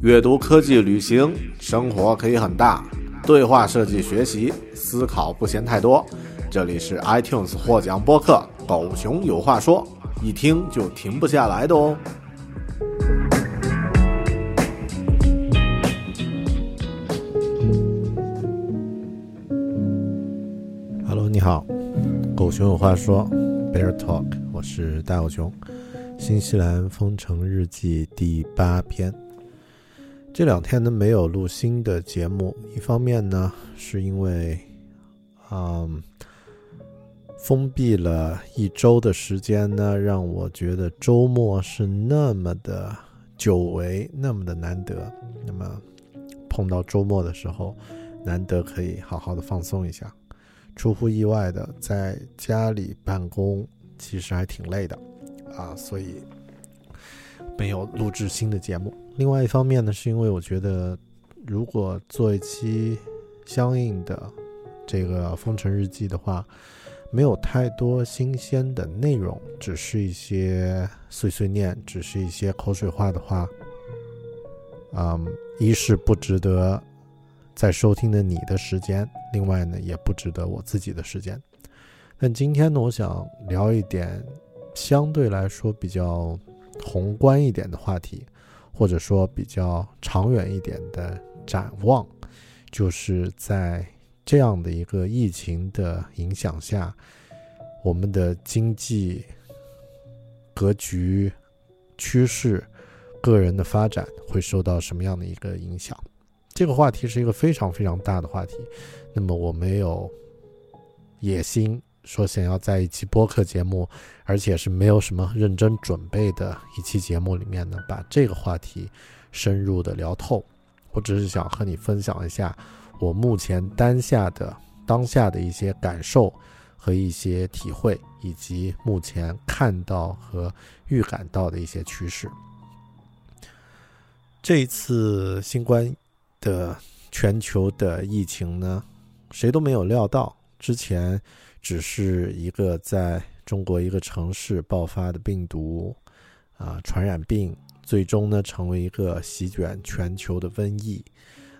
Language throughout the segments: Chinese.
阅读、科技、旅行，生活可以很大。对话设计学习，思考不嫌太多。这里是 iTunes 获奖播客《狗熊有话说》，一听就停不下来的哦。Hello，你好，狗熊有话说，Bear Talk，我是大狗熊，新西兰封城日记第八篇。这两天呢没有录新的节目，一方面呢是因为，嗯，封闭了一周的时间呢，让我觉得周末是那么的久违，那么的难得。那么碰到周末的时候，难得可以好好的放松一下。出乎意外的，在家里办公其实还挺累的啊，所以没有录制新的节目。另外一方面呢，是因为我觉得，如果做一期相应的这个封城日记的话，没有太多新鲜的内容，只是一些碎碎念，只是一些口水话的话，嗯，一是不值得在收听的你的时间，另外呢，也不值得我自己的时间。但今天呢，我想聊一点相对来说比较宏观一点的话题。或者说比较长远一点的展望，就是在这样的一个疫情的影响下，我们的经济格局、趋势、个人的发展会受到什么样的一个影响？这个话题是一个非常非常大的话题。那么我没有野心说想要在一期播客节目，而且是没有什么认真准备的一期节目里面呢，把这个话题深入的聊透。我只是想和你分享一下我目前当下的当下的一些感受和一些体会，以及目前看到和预感到的一些趋势。这一次新冠的全球的疫情呢，谁都没有料到，之前只是一个在中国一个城市爆发的病毒啊传染病，最终呢成为一个席卷全球的瘟疫。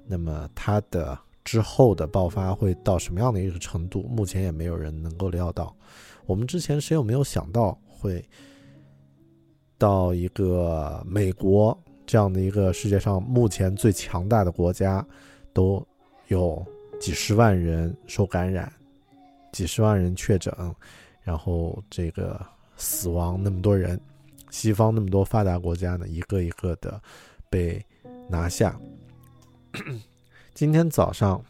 那么它的之后的爆发会到什么样的一个程度？目前也没有人能够料到。我们之前谁有没有想到会到一个美国这样的一个世界上目前最强大的国家，都有几十万人受感染，几十万人确诊，然后这个死亡那么多人，西方那么多发达国家呢，一个一个的被拿下。今天早上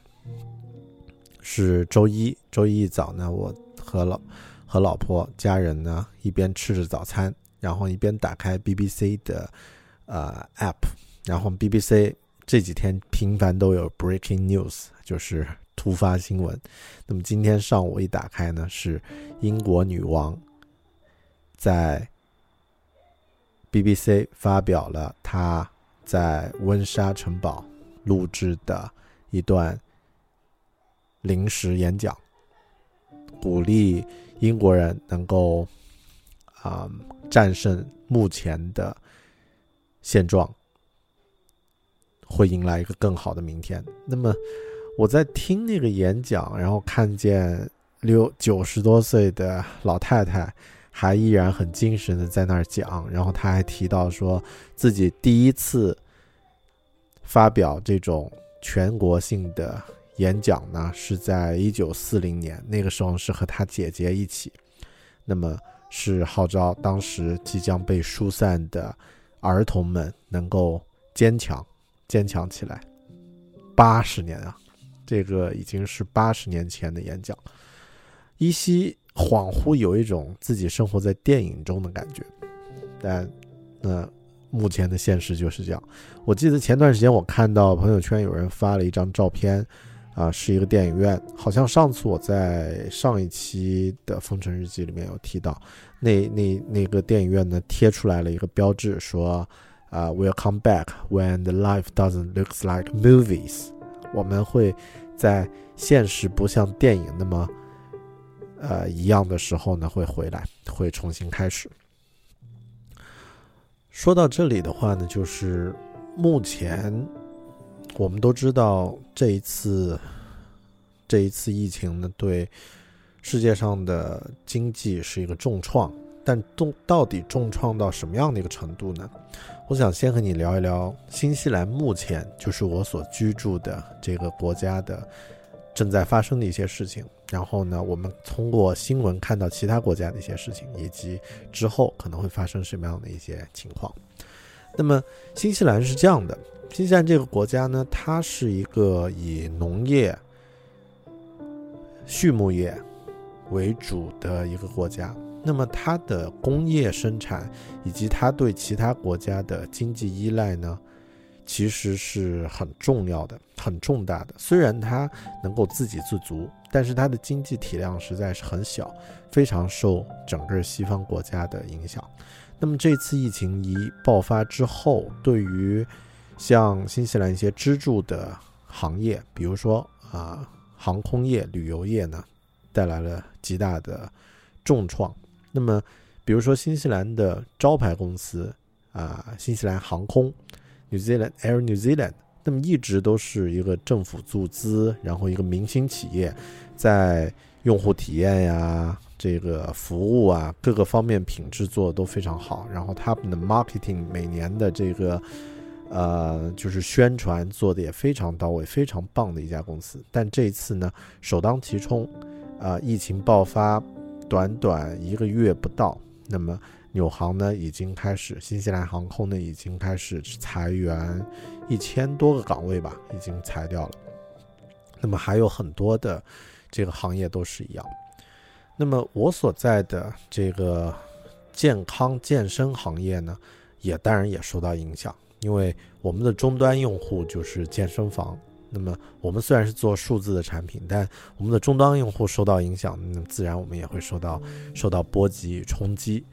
是周一，周一一早呢，我和老和老婆家人呢一边吃着早餐，然后一边打开 BBC 的呃 app，然后 BBC 这几天频繁都有 breaking news，就是突发新闻。那么今天上午一打开呢，是英国女王在 BBC 发表了她在温莎城堡录制的一段临时演讲，鼓励英国人能够啊战胜目前的现状，会迎来一个更好的明天。那么我在听那个演讲，然后看见六九十多岁的老太太。还依然很精神的在那儿讲，然后他还提到说自己第一次发表这种全国性的演讲呢，是在一九四零年，那个时候是和他姐姐一起，那么是号召当时即将被疏散的儿童们能够坚强，坚强起来。八十年啊，这个已经是八十年前的演讲，依稀。恍惚有一种自己生活在电影中的感觉，但那目前的现实就是这样。我记得前段时间我看到朋友圈有人发了一张照片，啊，是一个电影院，好像上次我在上一期的《风尘日记》里面有提到，那那那个电影院呢贴出来了一个标志，说啊，We'll come back when the life doesn't looks like movies，我们会在现实不像电影那么。呃，一样的时候呢，会回来，会重新开始。说到这里的话呢，就是目前我们都知道，这一次这一次疫情呢，对世界上的经济是一个重创。但重到底重创到什么样的一个程度呢？我想先和你聊一聊新西兰目前就是我所居住的这个国家的正在发生的一些事情。然后呢，我们通过新闻看到其他国家的一些事情，以及之后可能会发生什么样的一些情况。那么，新西兰是这样的，新西兰这个国家呢，它是一个以农业、畜牧业为主的一个国家。那么，它的工业生产以及它对其他国家的经济依赖呢？其实是很重要的、很重大的。虽然它能够自给自足，但是它的经济体量实在是很小，非常受整个西方国家的影响。那么这次疫情一爆发之后，对于像新西兰一些支柱的行业，比如说啊航空业、旅游业呢，带来了极大的重创。那么，比如说新西兰的招牌公司啊，新西兰航空。New Zealand Air New Zealand，那么一直都是一个政府注资，然后一个明星企业，在用户体验呀、这个服务啊各个方面品质做的都非常好。然后他们的 marketing 每年的这个呃就是宣传做的也非常到位，非常棒的一家公司。但这一次呢，首当其冲，啊，疫情爆发，短短一个月不到，那么。纽航呢已经开始，新西兰航空呢已经开始裁员，一千多个岗位吧，已经裁掉了。那么还有很多的这个行业都是一样。那么我所在的这个健康健身行业呢，也当然也受到影响，因为我们的终端用户就是健身房。那么我们虽然是做数字的产品，但我们的终端用户受到影响，那自然我们也会受到受到波及与冲击。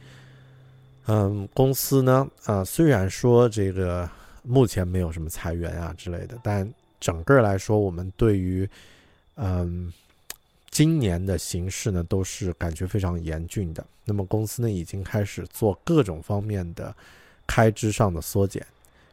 嗯，公司呢，啊，虽然说这个目前没有什么裁员啊之类的，但整个来说，我们对于嗯今年的形势呢，都是感觉非常严峻的。那么公司呢，已经开始做各种方面的开支上的缩减。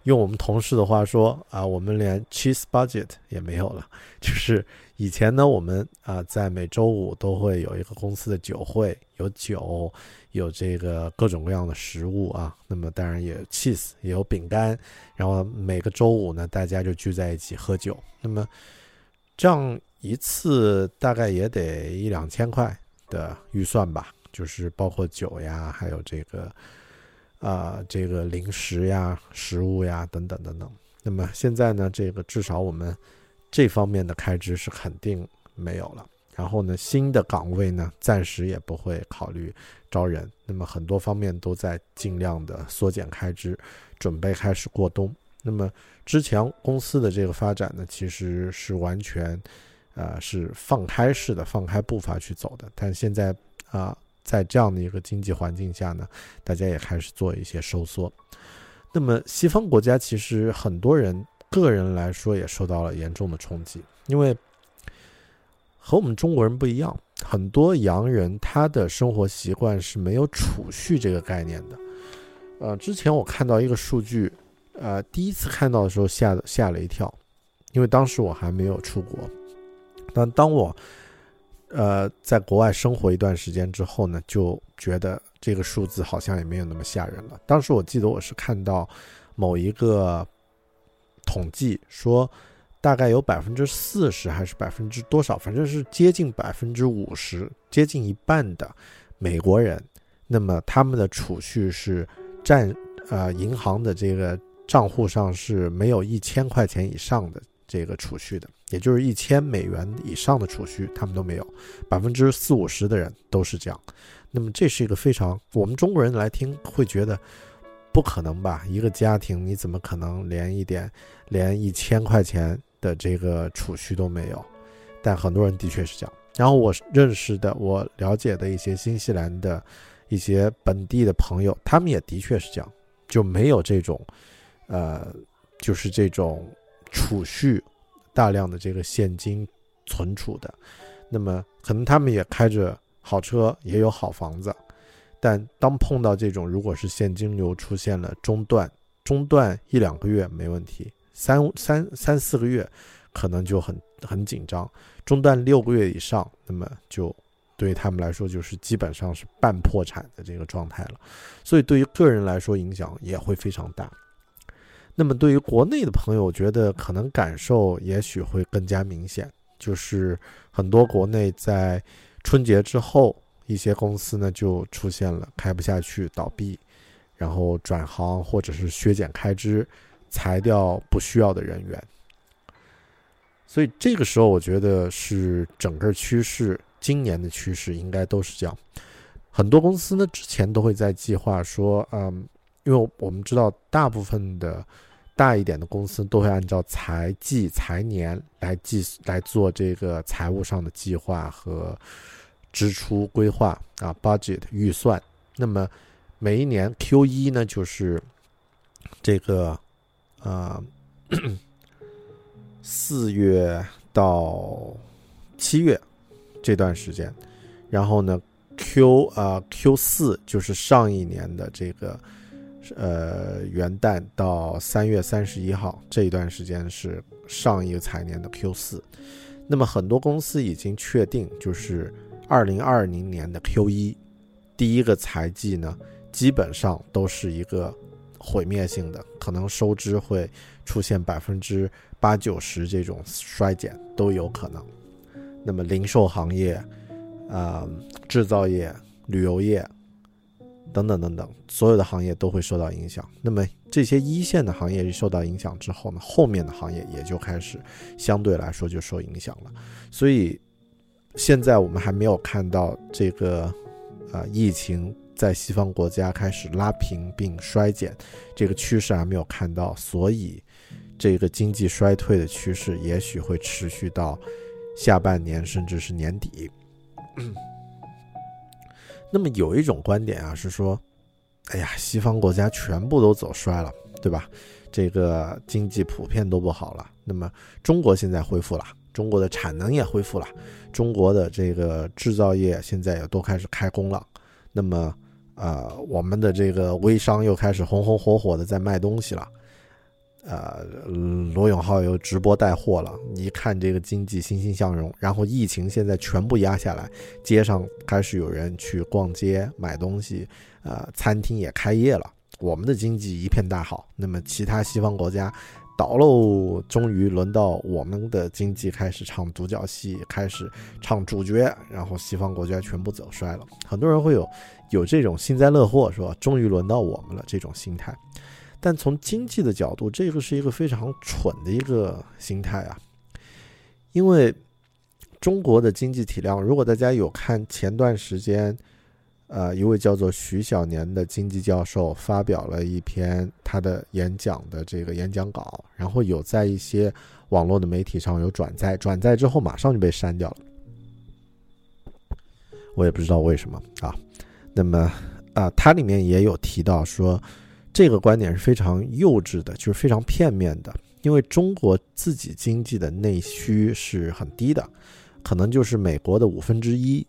用我们同事的话说啊，我们连 cheese budget 也没有了。就是以前呢，我们啊在每周五都会有一个公司的酒会，有酒，有这个各种各样的食物啊。那么当然也有 cheese，也有饼干。然后每个周五呢，大家就聚在一起喝酒。那么这样一次大概也得一两千块的预算吧，就是包括酒呀，还有这个。啊，这个零食呀、食物呀等等等等。那么现在呢，这个至少我们这方面的开支是肯定没有了。然后呢，新的岗位呢，暂时也不会考虑招人。那么很多方面都在尽量的缩减开支，准备开始过冬。那么之前公司的这个发展呢，其实是完全，呃，是放开式的、放开步伐去走的。但现在啊。在这样的一个经济环境下呢，大家也开始做一些收缩。那么西方国家其实很多人个人来说也受到了严重的冲击，因为和我们中国人不一样，很多洋人他的生活习惯是没有储蓄这个概念的。呃，之前我看到一个数据，呃，第一次看到的时候吓吓了一跳，因为当时我还没有出国，但当我呃在国外生活一段时间之后呢，就觉得。这个数字好像也没有那么吓人了。当时我记得我是看到某一个统计说，大概有百分之四十还是百分之多少，反正是接近百分之五十，接近一半的美国人，那么他们的储蓄是占呃银行的这个账户上是没有一千块钱以上的这个储蓄的，也就是一千美元以上的储蓄他们都没有，百分之四五十的人都是这样。那么这是一个非常我们中国人来听会觉得不可能吧？一个家庭你怎么可能连一点连一千块钱的这个储蓄都没有？但很多人的确是这样。然后我认识的、我了解的一些新西兰的一些本地的朋友，他们也的确是这样，就没有这种呃，就是这种储蓄大量的这个现金存储的。那么可能他们也开着。好车也有好房子，但当碰到这种，如果是现金流出现了中断，中断一两个月没问题，三三三四个月可能就很很紧张，中断六个月以上，那么就对于他们来说就是基本上是半破产的这个状态了。所以对于个人来说影响也会非常大。那么对于国内的朋友，我觉得可能感受也许会更加明显，就是很多国内在。春节之后，一些公司呢就出现了开不下去、倒闭，然后转行或者是削减开支、裁掉不需要的人员。所以这个时候，我觉得是整个趋势，今年的趋势应该都是这样。很多公司呢之前都会在计划说，嗯，因为我们知道大部分的大一点的公司都会按照财季、财年来计来做这个财务上的计划和。支出规划啊，budget 预算。那么每一年 Q 一呢，就是这个呃四月到七月这段时间。然后呢，Q 啊 Q 四就是上一年的这个呃元旦到三月三十一号这一段时间是上一个财年的 Q 四。那么很多公司已经确定就是。二零二零年的 Q 一，第一个财季呢，基本上都是一个毁灭性的，可能收支会出现百分之八九十这种衰减都有可能。那么零售行业、啊制造业、旅游业等等等等，所有的行业都会受到影响。那么这些一线的行业受到影响之后呢，后面的行业也就开始相对来说就受影响了。所以。现在我们还没有看到这个，啊，疫情在西方国家开始拉平并衰减，这个趋势还没有看到，所以这个经济衰退的趋势也许会持续到下半年甚至是年底。那么有一种观点啊是说，哎呀，西方国家全部都走衰了，对吧？这个经济普遍都不好了，那么中国现在恢复了。中国的产能也恢复了，中国的这个制造业现在也都开始开工了。那么，呃，我们的这个微商又开始红红火火的在卖东西了。呃，罗永浩又直播带货了。一看这个经济欣欣向荣，然后疫情现在全部压下来，街上开始有人去逛街买东西，呃，餐厅也开业了。我们的经济一片大好。那么，其他西方国家。倒喽！终于轮到我们的经济开始唱独角戏，开始唱主角，然后西方国家全部走衰了。很多人会有有这种幸灾乐祸，说终于轮到我们了这种心态。但从经济的角度，这个是一个非常蠢的一个心态啊！因为中国的经济体量，如果大家有看前段时间。呃，一位叫做徐小年的经济教授发表了一篇他的演讲的这个演讲稿，然后有在一些网络的媒体上有转载，转载之后马上就被删掉了。我也不知道为什么啊。那么啊，它里面也有提到说，这个观点是非常幼稚的，就是非常片面的，因为中国自己经济的内需是很低的，可能就是美国的五分之一。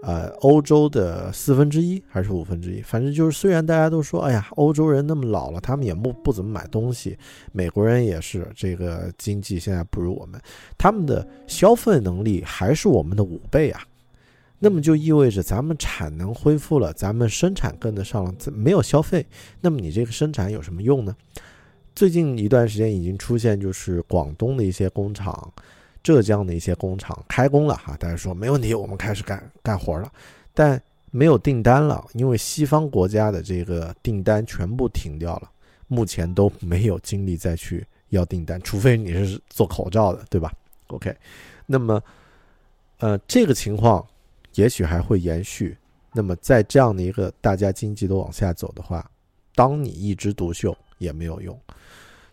呃，欧洲的四分之一还是五分之一，反正就是，虽然大家都说，哎呀，欧洲人那么老了，他们也不不怎么买东西，美国人也是，这个经济现在不如我们，他们的消费能力还是我们的五倍啊，那么就意味着咱们产能恢复了，咱们生产跟得上了，没有消费，那么你这个生产有什么用呢？最近一段时间已经出现，就是广东的一些工厂。浙江的一些工厂开工了哈，大家说没问题，我们开始干干活了，但没有订单了，因为西方国家的这个订单全部停掉了，目前都没有精力再去要订单，除非你是做口罩的，对吧？OK，那么，呃，这个情况也许还会延续。那么在这样的一个大家经济都往下走的话，当你一枝独秀也没有用，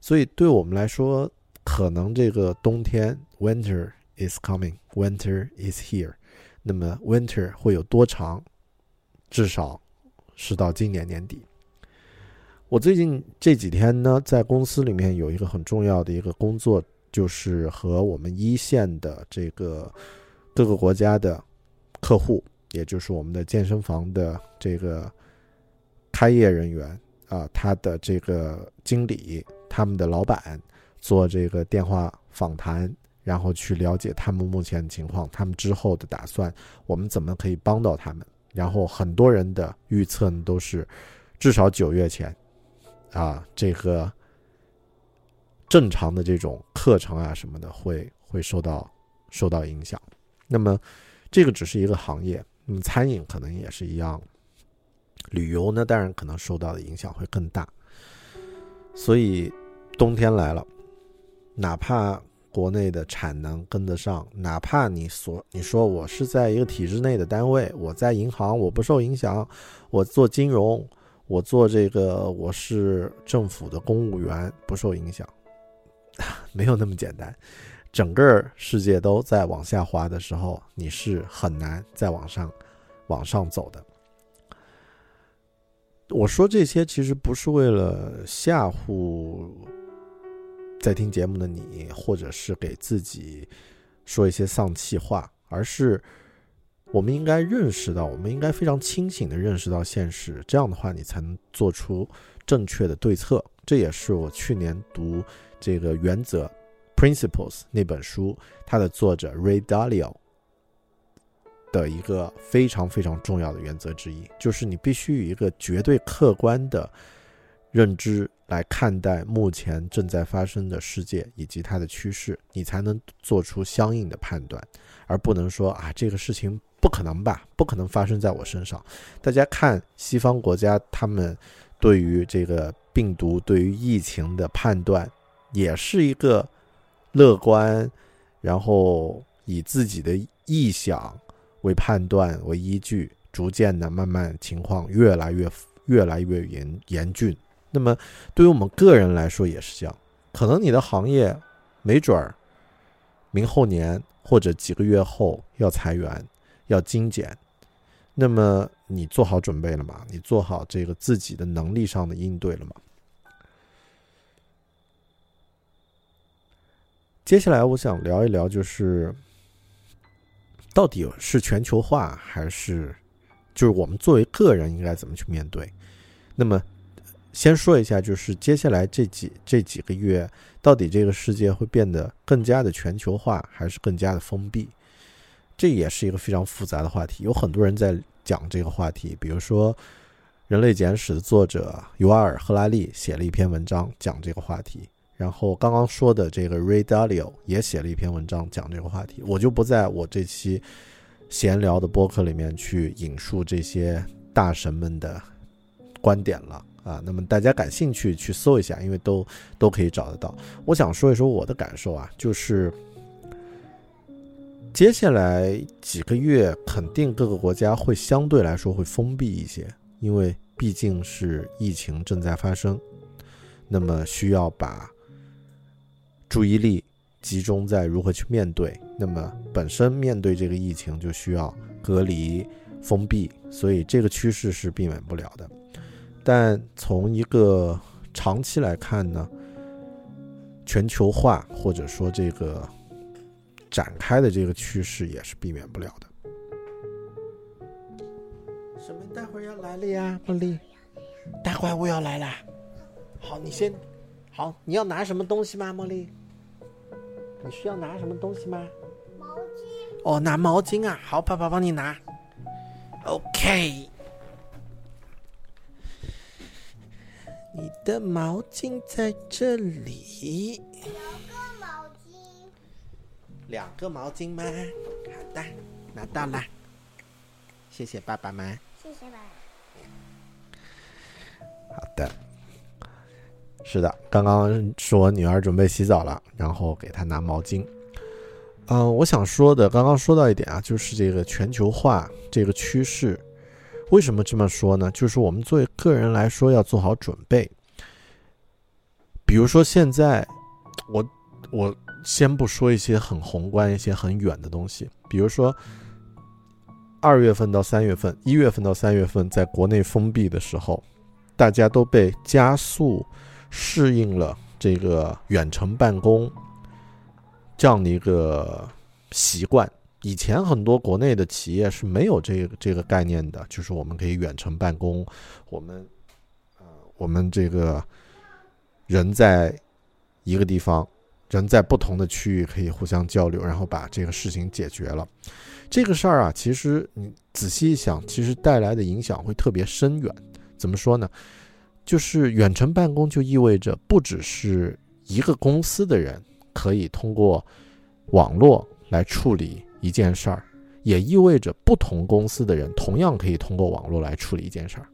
所以对我们来说。可能这个冬天，Winter is coming，Winter is here。那么 Winter 会有多长？至少是到今年年底。我最近这几天呢，在公司里面有一个很重要的一个工作，就是和我们一线的这个各个国家的客户，也就是我们的健身房的这个开业人员啊，他的这个经理，他们的老板。做这个电话访谈，然后去了解他们目前的情况，他们之后的打算，我们怎么可以帮到他们？然后很多人的预测呢，都是至少九月前，啊，这个正常的这种课程啊什么的会会受到受到影响。那么这个只是一个行业，那么餐饮可能也是一样，旅游呢，当然可能受到的影响会更大。所以冬天来了。哪怕国内的产能跟得上，哪怕你所你说我是在一个体制内的单位，我在银行我不受影响，我做金融，我做这个我是政府的公务员不受影响，没有那么简单。整个世界都在往下滑的时候，你是很难再往上往上走的。我说这些其实不是为了吓唬。在听节目的你，或者是给自己说一些丧气话，而是我们应该认识到，我们应该非常清醒的认识到现实，这样的话，你才能做出正确的对策。这也是我去年读这个《原则》（Principles） 那本书，它的作者 Ray Dalio 的一个非常非常重要的原则之一，就是你必须以一个绝对客观的认知。来看待目前正在发生的世界以及它的趋势，你才能做出相应的判断，而不能说啊这个事情不可能吧，不可能发生在我身上。大家看西方国家，他们对于这个病毒、对于疫情的判断，也是一个乐观，然后以自己的臆想为判断为依据，逐渐的慢慢情况越来越越来越严严峻。那么，对于我们个人来说也是这样。可能你的行业没准儿明后年或者几个月后要裁员、要精简。那么你做好准备了吗？你做好这个自己的能力上的应对了吗？接下来我想聊一聊，就是到底是全球化还是就是我们作为个人应该怎么去面对？那么。先说一下，就是接下来这几这几个月，到底这个世界会变得更加的全球化，还是更加的封闭？这也是一个非常复杂的话题。有很多人在讲这个话题，比如说《人类简史》的作者尤瓦尔·赫拉利写了一篇文章讲这个话题，然后刚刚说的这个 Ray Dalio 也写了一篇文章讲这个话题。我就不在我这期闲聊的播客里面去引述这些大神们的观点了。啊，那么大家感兴趣去搜一下，因为都都可以找得到。我想说一说我的感受啊，就是接下来几个月肯定各个国家会相对来说会封闭一些，因为毕竟是疫情正在发生，那么需要把注意力集中在如何去面对。那么本身面对这个疫情就需要隔离、封闭，所以这个趋势是避免不了的。但从一个长期来看呢，全球化或者说这个展开的这个趋势也是避免不了的。什么？待会儿要来了呀，茉莉。待会儿我要来了。好，你先。好，你要拿什么东西吗，茉莉？你需要拿什么东西吗？毛巾。哦，拿毛巾啊！好，爸爸帮你拿。OK。你的毛巾在这里。两个毛巾。两个毛巾吗？好的，拿到了。谢谢爸爸们。谢谢爸爸。好的。是的，刚刚是我女儿准备洗澡了，然后给她拿毛巾。嗯，我想说的，刚刚说到一点啊，就是这个全球化这个趋势，为什么这么说呢？就是我们作为个人来说要做好准备。比如说现在，我我先不说一些很宏观、一些很远的东西，比如说二月份到三月份、一月份到三月份，在国内封闭的时候，大家都被加速。适应了这个远程办公这样的一个习惯。以前很多国内的企业是没有这个这个概念的，就是我们可以远程办公，我们呃，我们这个人在一个地方，人在不同的区域可以互相交流，然后把这个事情解决了。这个事儿啊，其实你仔细一想，其实带来的影响会特别深远。怎么说呢？就是远程办公，就意味着不只是一个公司的人可以通过网络来处理一件事儿，也意味着不同公司的人同样可以通过网络来处理一件事儿。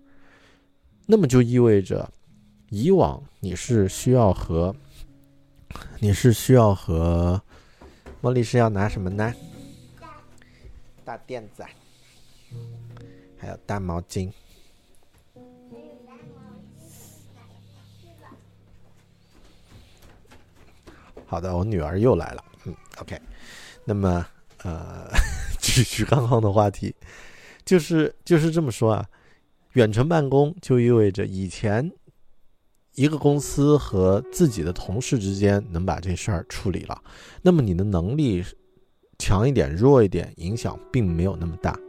那么就意味着，以往你是需要和你是需要和茉莉是要拿什么呢？大垫子，还有大毛巾。好的，我女儿又来了。嗯，OK，那么呃，继续刚刚的话题，就是就是这么说啊。远程办公就意味着以前一个公司和自己的同事之间能把这事儿处理了，那么你的能力强一点、弱一点，影响并没有那么大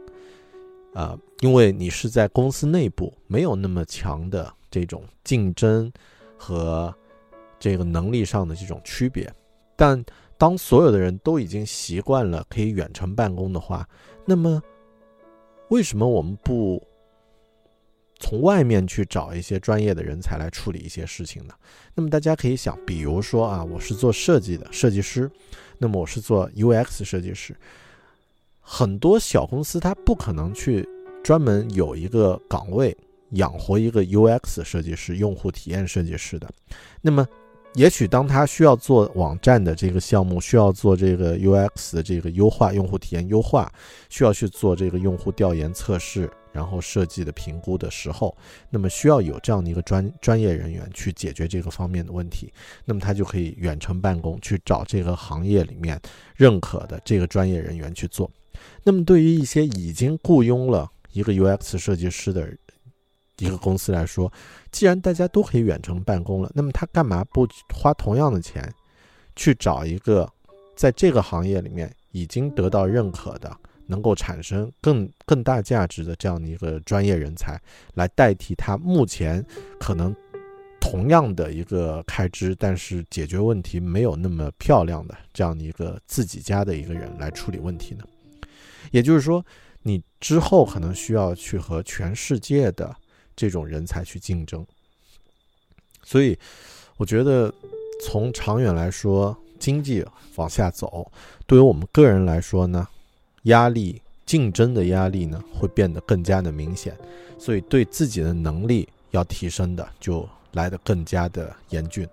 啊，因为你是在公司内部，没有那么强的这种竞争和。这个能力上的这种区别，但当所有的人都已经习惯了可以远程办公的话，那么为什么我们不从外面去找一些专业的人才来处理一些事情呢？那么大家可以想，比如说啊，我是做设计的设计师，那么我是做 UX 设计师，很多小公司它不可能去专门有一个岗位养活一个 UX 设计师、用户体验设计师的，那么。也许当他需要做网站的这个项目，需要做这个 UX 的这个优化、用户体验优化，需要去做这个用户调研测试，然后设计的评估的时候，那么需要有这样的一个专专业人员去解决这个方面的问题，那么他就可以远程办公，去找这个行业里面认可的这个专业人员去做。那么对于一些已经雇佣了一个 UX 设计师的，一个公司来说，既然大家都可以远程办公了，那么他干嘛不花同样的钱，去找一个在这个行业里面已经得到认可的、能够产生更更大价值的这样的一个专业人才，来代替他目前可能同样的一个开支，但是解决问题没有那么漂亮的这样的一个自己家的一个人来处理问题呢？也就是说，你之后可能需要去和全世界的。这种人才去竞争，所以我觉得从长远来说，经济往下走，对于我们个人来说呢，压力、竞争的压力呢，会变得更加的明显，所以对自己的能力要提升的，就来得更加的严峻。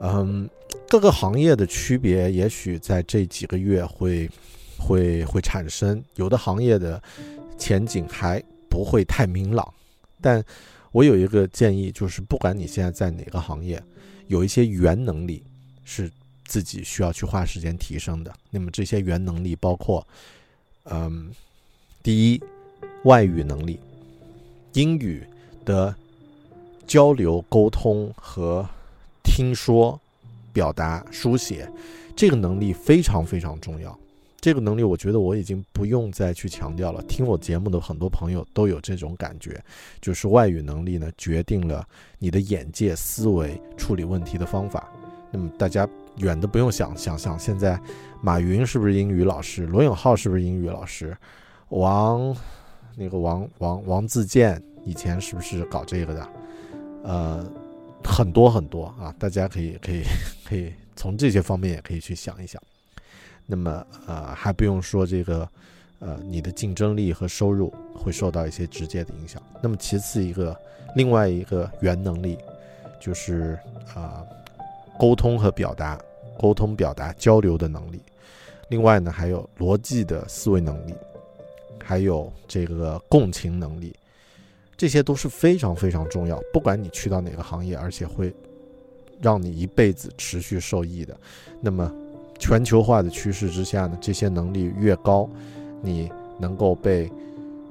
嗯，各个行业的区别，也许在这几个月会会会产生，有的行业的前景还不会太明朗。但我有一个建议，就是不管你现在在哪个行业，有一些原能力是自己需要去花时间提升的。那么这些原能力包括，嗯，第一，外语能力，英语的交流、沟通和听说、表达、书写，这个能力非常非常重要。这个能力，我觉得我已经不用再去强调了。听我节目的很多朋友都有这种感觉，就是外语能力呢，决定了你的眼界、思维、处理问题的方法。那么大家远的不用想，想想现在马云是不是英语老师？罗永浩是不是英语老师？王那个王王王自健以前是不是搞这个的？呃，很多很多啊，大家可以可以 可以从这些方面也可以去想一想。那么，呃，还不用说这个，呃，你的竞争力和收入会受到一些直接的影响。那么，其次一个，另外一个原能力，就是啊，沟通和表达，沟通表达交流的能力。另外呢，还有逻辑的思维能力，还有这个共情能力，这些都是非常非常重要。不管你去到哪个行业，而且会让你一辈子持续受益的。那么。全球化的趋势之下呢，这些能力越高，你能够被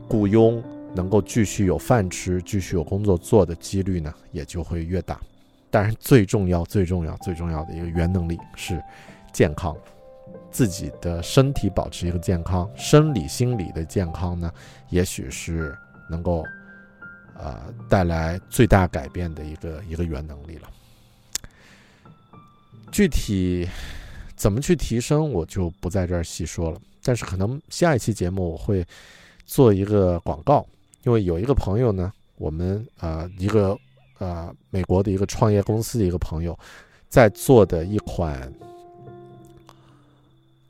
雇佣，能够继续有饭吃，继续有工作做的几率呢，也就会越大。当然，最重要、最重要、最重要的一个原能力是健康，自己的身体保持一个健康，生理、心理的健康呢，也许是能够呃带来最大改变的一个一个原能力了。具体。怎么去提升，我就不在这儿细说了。但是可能下一期节目我会做一个广告，因为有一个朋友呢，我们呃一个呃美国的一个创业公司的一个朋友，在做的一款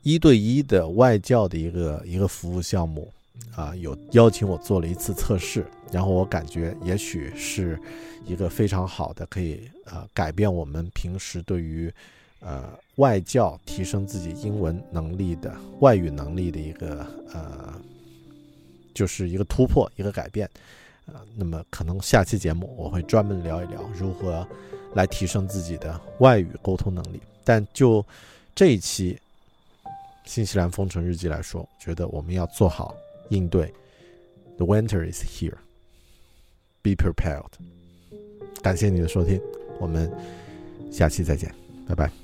一对一的外教的一个一个服务项目啊，有邀请我做了一次测试，然后我感觉也许是一个非常好的，可以呃改变我们平时对于。呃，外教提升自己英文能力的外语能力的一个呃，就是一个突破，一个改变。呃，那么可能下期节目我会专门聊一聊如何来提升自己的外语沟通能力。但就这一期新西兰封城日记来说，觉得我们要做好应对。The winter is here. Be prepared. 感谢你的收听，我们下期再见，拜拜。